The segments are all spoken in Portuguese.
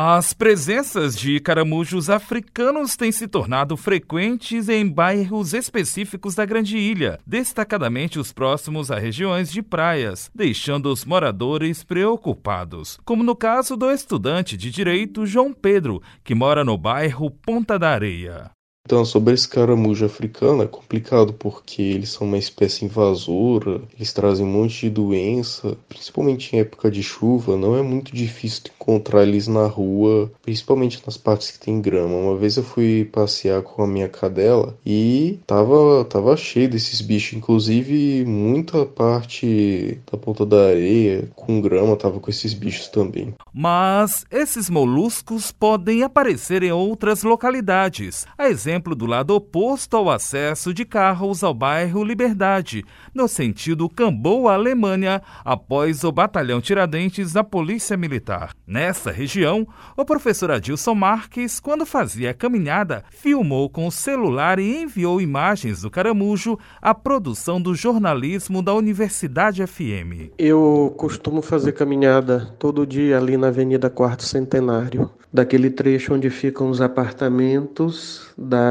As presenças de caramujos africanos têm se tornado frequentes em bairros específicos da Grande Ilha, destacadamente os próximos a regiões de praias, deixando os moradores preocupados, como no caso do estudante de direito João Pedro, que mora no bairro Ponta da Areia. Então, sobre esse caramujo africano é complicado porque eles são uma espécie invasora, eles trazem um monte de doença, principalmente em época de chuva, não é muito difícil encontrar eles na rua, principalmente nas partes que tem grama. Uma vez eu fui passear com a minha cadela e tava, tava cheio desses bichos, inclusive muita parte da ponta da areia com grama tava com esses bichos também. Mas esses moluscos podem aparecer em outras localidades, a exemplo exemplo do lado oposto ao acesso de carros ao bairro Liberdade, no sentido Camboa-Alemanha, após o batalhão Tiradentes da Polícia Militar. Nessa região, o professor Adilson Marques, quando fazia a caminhada, filmou com o celular e enviou imagens do caramujo à produção do jornalismo da Universidade FM. Eu costumo fazer caminhada todo dia ali na Avenida Quarto Centenário daquele trecho onde ficam os apartamentos da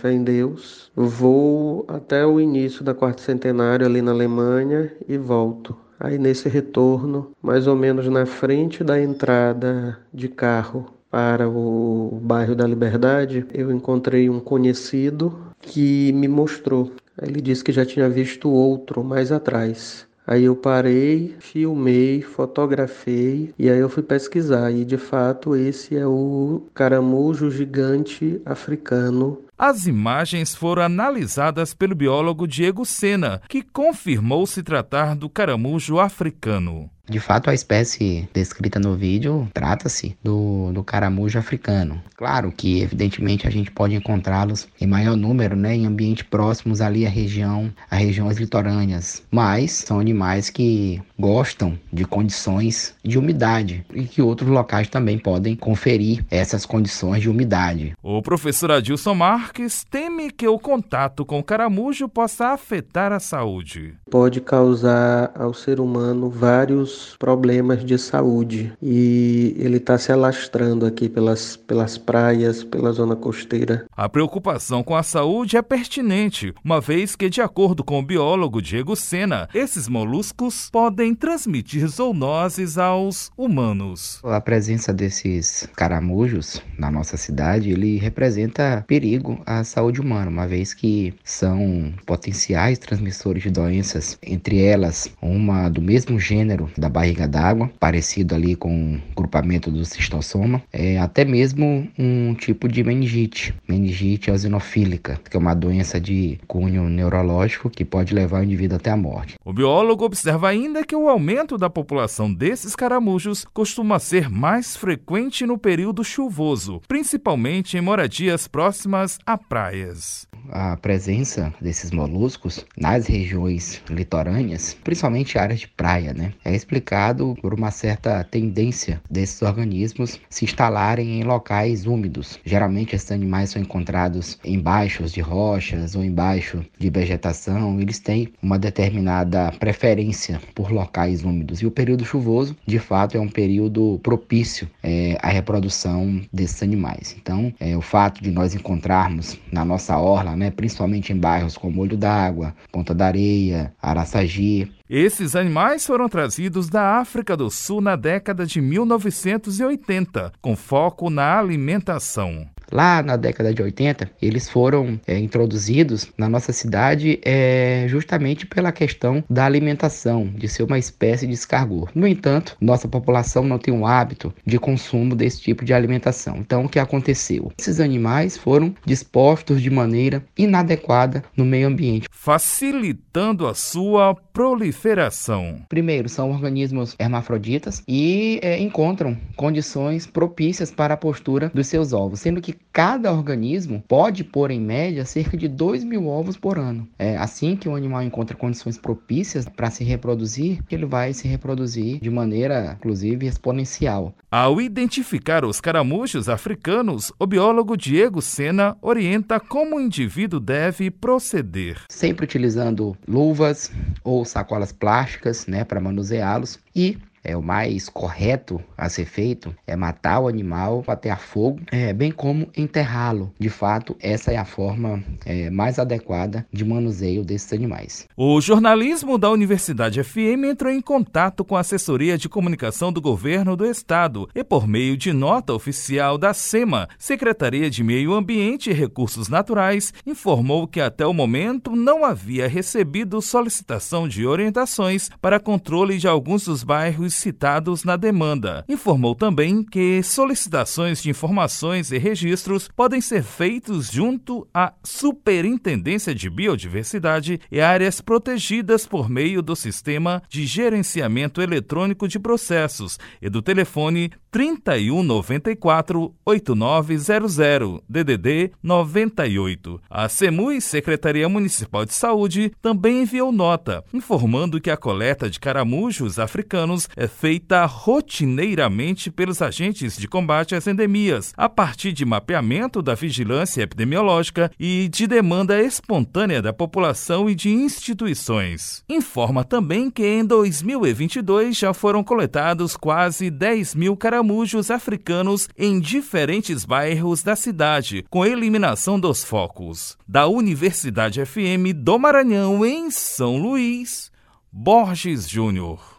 Fé em Deus. Vou até o início da quarto centenário ali na Alemanha e volto. Aí nesse retorno, mais ou menos na frente da entrada de carro para o bairro da Liberdade, eu encontrei um conhecido que me mostrou. Ele disse que já tinha visto outro mais atrás. Aí eu parei, filmei, fotografei e aí eu fui pesquisar. E de fato esse é o caramujo gigante africano as imagens foram analisadas pelo biólogo Diego Sena, que confirmou se tratar do caramujo africano. De fato, a espécie descrita no vídeo trata-se do, do caramujo africano. Claro que, evidentemente, a gente pode encontrá-los em maior número, né, em ambientes próximos ali à região, a regiões litorâneas, mas são animais que gostam de condições de umidade e que outros locais também podem conferir essas condições de umidade. O professor Adilson Marques teme que o contato com o caramujo possa afetar a saúde. Pode causar ao ser humano vários problemas de saúde e ele está se alastrando aqui pelas, pelas praias, pela zona costeira. A preocupação com a saúde é pertinente, uma vez que, de acordo com o biólogo Diego Sena, esses moluscos podem transmitir zoonoses aos humanos. A presença desses caramujos na nossa cidade, ele representa perigo à saúde humana, uma vez que são potenciais transmissores de doenças, entre elas uma do mesmo gênero da barriga d'água, parecido ali com o grupamento do cistossoma, é até mesmo um tipo de meningite, meningite eosinofílica, que é uma doença de cunho neurológico que pode levar o indivíduo até a morte. O biólogo observa ainda que o aumento da população desses caramujos costuma ser mais frequente no período chuvoso, principalmente em moradias próximas a praias. A presença desses moluscos nas regiões litorâneas, principalmente áreas de praia, né, é explicado por uma certa tendência desses organismos se instalarem em locais úmidos. Geralmente esses animais são encontrados embaixo de rochas ou embaixo de vegetação. Eles têm uma determinada preferência por locais úmidos. E o período chuvoso, de fato, é um período propício é, à reprodução desses animais. Então, é, o fato de nós encontrarmos na nossa orla, né, principalmente em bairros como Olho d'Água, Ponta da Areia, Araçagi, esses animais foram trazidos da África do Sul na década de 1980, com foco na alimentação. Lá na década de 80, eles foram é, introduzidos na nossa cidade é, justamente pela questão da alimentação, de ser uma espécie de escargot. No entanto, nossa população não tem o hábito de consumo desse tipo de alimentação. Então, o que aconteceu? Esses animais foram dispostos de maneira inadequada no meio ambiente, facilitando a sua proliferação. Primeiro, são organismos hermafroditas e é, encontram condições propícias para a postura dos seus ovos, sendo que cada organismo pode pôr em média cerca de 2 mil ovos por ano. É assim que o animal encontra condições propícias para se reproduzir, ele vai se reproduzir de maneira, inclusive, exponencial. Ao identificar os caramujos africanos, o biólogo Diego Sena orienta como o indivíduo deve proceder. Sempre utilizando luvas ou sacolas plásticas, né, para manuseá-los. E é o mais correto a ser feito é matar o animal, bater a fogo, é, bem como enterrá-lo. De fato, essa é a forma é, mais adequada de manuseio desses animais. O jornalismo da Universidade FM entrou em contato com a assessoria de comunicação do governo do estado e, por meio de nota oficial da SEMA, Secretaria de Meio Ambiente e Recursos Naturais, informou que até o momento não havia recebido solicitação de orientações para controle de alguns dos bairros citados na demanda. Informou também que solicitações de informações e registros podem ser feitos junto à Superintendência de Biodiversidade e áreas protegidas por meio do Sistema de Gerenciamento Eletrônico de Processos e do telefone 3194 8900 DDD 98. A CEMUI, Secretaria Municipal de Saúde, também enviou nota informando que a coleta de caramujos africanos é feita rotineiramente pelos agentes de combate às endemias, a partir de mapeamento da vigilância epidemiológica e de demanda espontânea da população e de instituições. Informa também que em 2022 já foram coletados quase 10 mil caramujos africanos em diferentes bairros da cidade, com eliminação dos focos. Da Universidade FM do Maranhão, em São Luís, Borges Júnior.